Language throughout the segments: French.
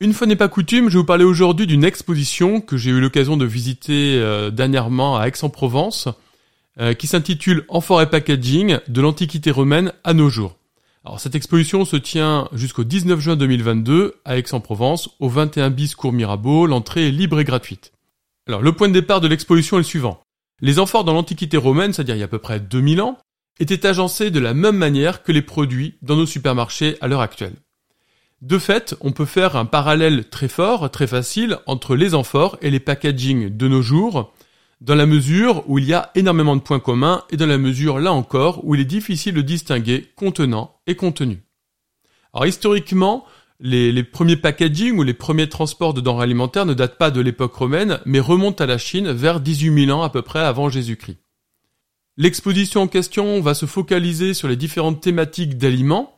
une fois n'est pas coutume, je vais vous parler aujourd'hui d'une exposition que j'ai eu l'occasion de visiter euh, dernièrement à Aix-en-Provence, euh, qui s'intitule Amphore et Packaging de l'Antiquité romaine à nos jours. Alors cette exposition se tient jusqu'au 19 juin 2022 à Aix-en-Provence, au 21 bis cours Mirabeau, l'entrée est libre et gratuite. Alors le point de départ de l'exposition est le suivant. Les amphores dans l'Antiquité romaine, c'est-à-dire il y a à peu près 2000 ans, étaient agencés de la même manière que les produits dans nos supermarchés à l'heure actuelle. De fait, on peut faire un parallèle très fort, très facile, entre les amphores et les packaging de nos jours, dans la mesure où il y a énormément de points communs et dans la mesure, là encore, où il est difficile de distinguer contenant et contenu. Alors historiquement, les, premiers packaging ou les premiers transports de denrées alimentaires ne datent pas de l'époque romaine, mais remontent à la Chine vers 18 000 ans à peu près avant Jésus-Christ. L'exposition en question va se focaliser sur les différentes thématiques d'aliments,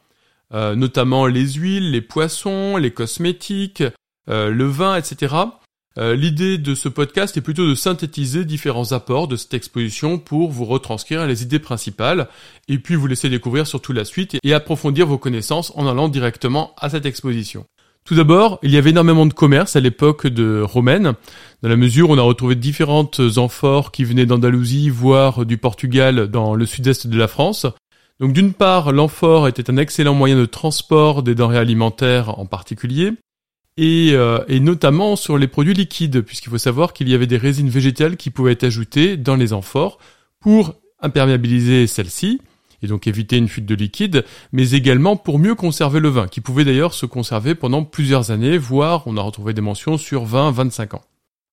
euh, notamment les huiles, les poissons, les cosmétiques, euh, le vin, etc. Euh, l'idée de ce podcast est plutôt de synthétiser différents apports de cette exposition pour vous retranscrire les idées principales et puis vous laisser découvrir surtout la suite et approfondir vos connaissances en allant directement à cette exposition. Tout d'abord, il y avait énormément de commerce à l'époque de romaine, dans la mesure où on a retrouvé différentes amphores qui venaient d'Andalousie, voire du Portugal dans le sud-est de la France. Donc d'une part, l'amphore était un excellent moyen de transport des denrées alimentaires en particulier, et, euh, et notamment sur les produits liquides, puisqu'il faut savoir qu'il y avait des résines végétales qui pouvaient être ajoutées dans les amphores pour imperméabiliser celles-ci, et donc éviter une fuite de liquide, mais également pour mieux conserver le vin, qui pouvait d'ailleurs se conserver pendant plusieurs années, voire on a retrouvé des mentions sur 20-25 ans.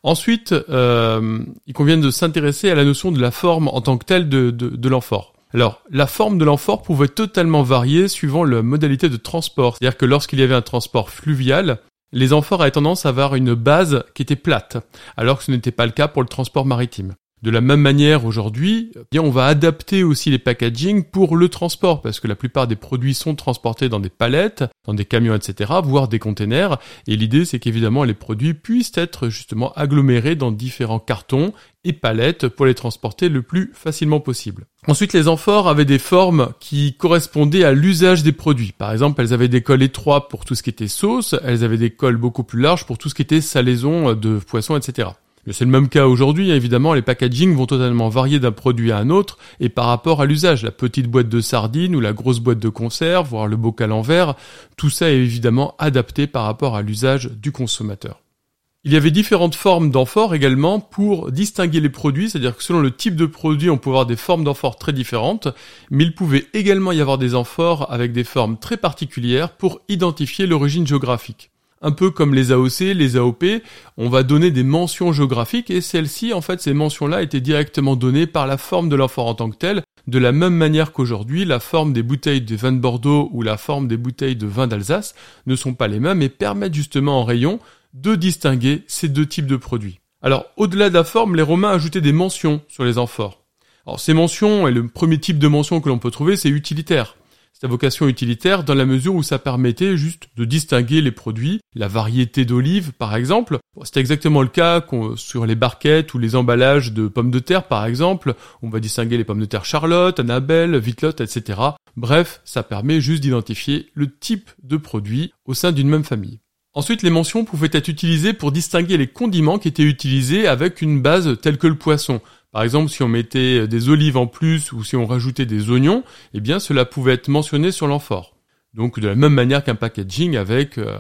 Ensuite, euh, il convient de s'intéresser à la notion de la forme en tant que telle de, de, de l'amphore. Alors, la forme de l'amphore pouvait totalement varier suivant la modalité de transport. C'est-à-dire que lorsqu'il y avait un transport fluvial, les amphores avaient tendance à avoir une base qui était plate, alors que ce n'était pas le cas pour le transport maritime. De la même manière, aujourd'hui, eh on va adapter aussi les packaging pour le transport, parce que la plupart des produits sont transportés dans des palettes, dans des camions, etc., voire des containers. Et l'idée, c'est qu'évidemment, les produits puissent être justement agglomérés dans différents cartons et palettes pour les transporter le plus facilement possible. Ensuite, les amphores avaient des formes qui correspondaient à l'usage des produits. Par exemple, elles avaient des cols étroits pour tout ce qui était sauce, elles avaient des cols beaucoup plus larges pour tout ce qui était salaison de poisson, etc. C'est le même cas aujourd'hui, évidemment, les packaging vont totalement varier d'un produit à un autre, et par rapport à l'usage, la petite boîte de sardines ou la grosse boîte de conserve, voire le bocal en verre, tout ça est évidemment adapté par rapport à l'usage du consommateur. Il y avait différentes formes d'amphores également pour distinguer les produits, c'est-à-dire que selon le type de produit, on pouvait avoir des formes d'amphores très différentes, mais il pouvait également y avoir des amphores avec des formes très particulières pour identifier l'origine géographique un peu comme les AOC, les AOP, on va donner des mentions géographiques et celles-ci, en fait, ces mentions-là étaient directement données par la forme de l'amphore en tant que telle, de la même manière qu'aujourd'hui, la forme des bouteilles de vin de Bordeaux ou la forme des bouteilles de vin d'Alsace ne sont pas les mêmes et permettent justement en rayon de distinguer ces deux types de produits. Alors, au-delà de la forme, les Romains ajoutaient des mentions sur les amphores. Alors, ces mentions, et le premier type de mention que l'on peut trouver, c'est utilitaire. À vocation utilitaire dans la mesure où ça permettait juste de distinguer les produits, la variété d'olives par exemple. C'est exactement le cas sur les barquettes ou les emballages de pommes de terre par exemple. On va distinguer les pommes de terre Charlotte, Annabelle, Vitlotte, etc. Bref, ça permet juste d'identifier le type de produit au sein d'une même famille. Ensuite, les mentions pouvaient être utilisées pour distinguer les condiments qui étaient utilisés avec une base telle que le poisson. Par exemple, si on mettait des olives en plus ou si on rajoutait des oignons, eh bien cela pouvait être mentionné sur l'amphore. Donc de la même manière qu'un packaging avec euh,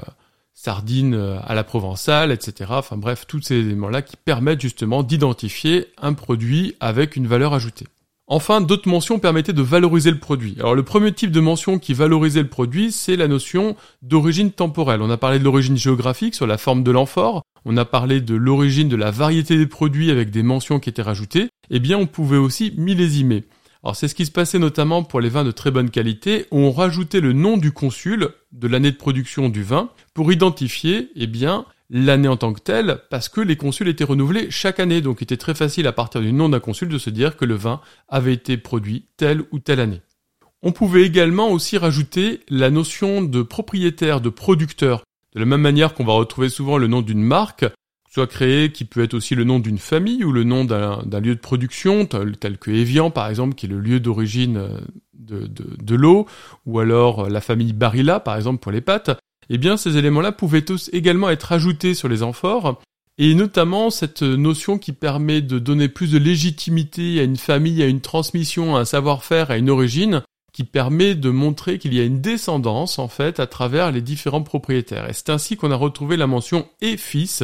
sardines euh, à la provençale, etc. Enfin bref, tous ces éléments-là qui permettent justement d'identifier un produit avec une valeur ajoutée. Enfin, d'autres mentions permettaient de valoriser le produit. Alors le premier type de mention qui valorisait le produit, c'est la notion d'origine temporelle. On a parlé de l'origine géographique sur la forme de l'amphore, on a parlé de l'origine de la variété des produits avec des mentions qui étaient rajoutées, eh bien on pouvait aussi millésimer. Alors c'est ce qui se passait notamment pour les vins de très bonne qualité, où on rajoutait le nom du consul de l'année de production du vin pour identifier eh bien l'année en tant que telle, parce que les consuls étaient renouvelés chaque année, donc il était très facile à partir du nom d'un consul de se dire que le vin avait été produit telle ou telle année. On pouvait également aussi rajouter la notion de propriétaire, de producteur, de la même manière qu'on va retrouver souvent le nom d'une marque, soit créé, qui peut être aussi le nom d'une famille ou le nom d'un lieu de production, tel, que Evian par exemple, qui est le lieu d'origine euh, de, de l'eau, ou alors euh, la famille Barilla par exemple pour les pâtes eh bien ces éléments-là pouvaient également être ajoutés sur les amphores, et notamment cette notion qui permet de donner plus de légitimité à une famille, à une transmission, à un savoir-faire, à une origine, qui permet de montrer qu'il y a une descendance en fait à travers les différents propriétaires. Et c'est ainsi qu'on a retrouvé la mention et fils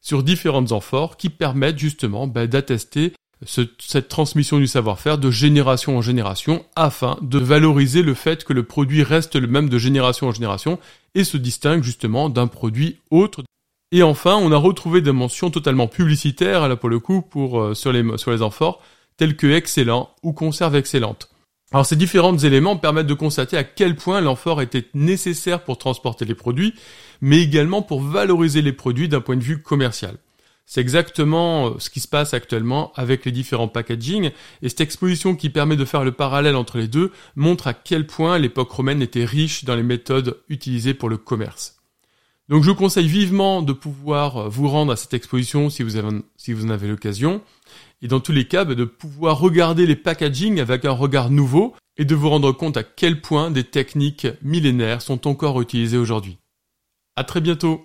sur différentes amphores qui permettent justement bah, d'attester cette transmission du savoir-faire de génération en génération afin de valoriser le fait que le produit reste le même de génération en génération et se distingue justement d'un produit autre. Et enfin, on a retrouvé des mentions totalement publicitaires, là pour le coup, pour, euh, sur, les, sur les amphores, tels que excellent ou conserve excellente. Alors ces différents éléments permettent de constater à quel point l'amphore était nécessaire pour transporter les produits, mais également pour valoriser les produits d'un point de vue commercial. C'est exactement euh, ce qui se passe actuellement avec les différents packaging, et cette exposition qui permet de faire le parallèle entre les deux montre à quel point l'époque romaine était riche dans les méthodes utilisées pour le commerce. Donc je vous conseille vivement de pouvoir euh, vous rendre à cette exposition si vous, en avez l'occasion, et dans tous les cas bah, de pouvoir regarder les packaging avec un regard nouveau, et de vous rendre compte à quel point des techniques millénaires sont encore utilisées aujourd'hui. À très bientôt!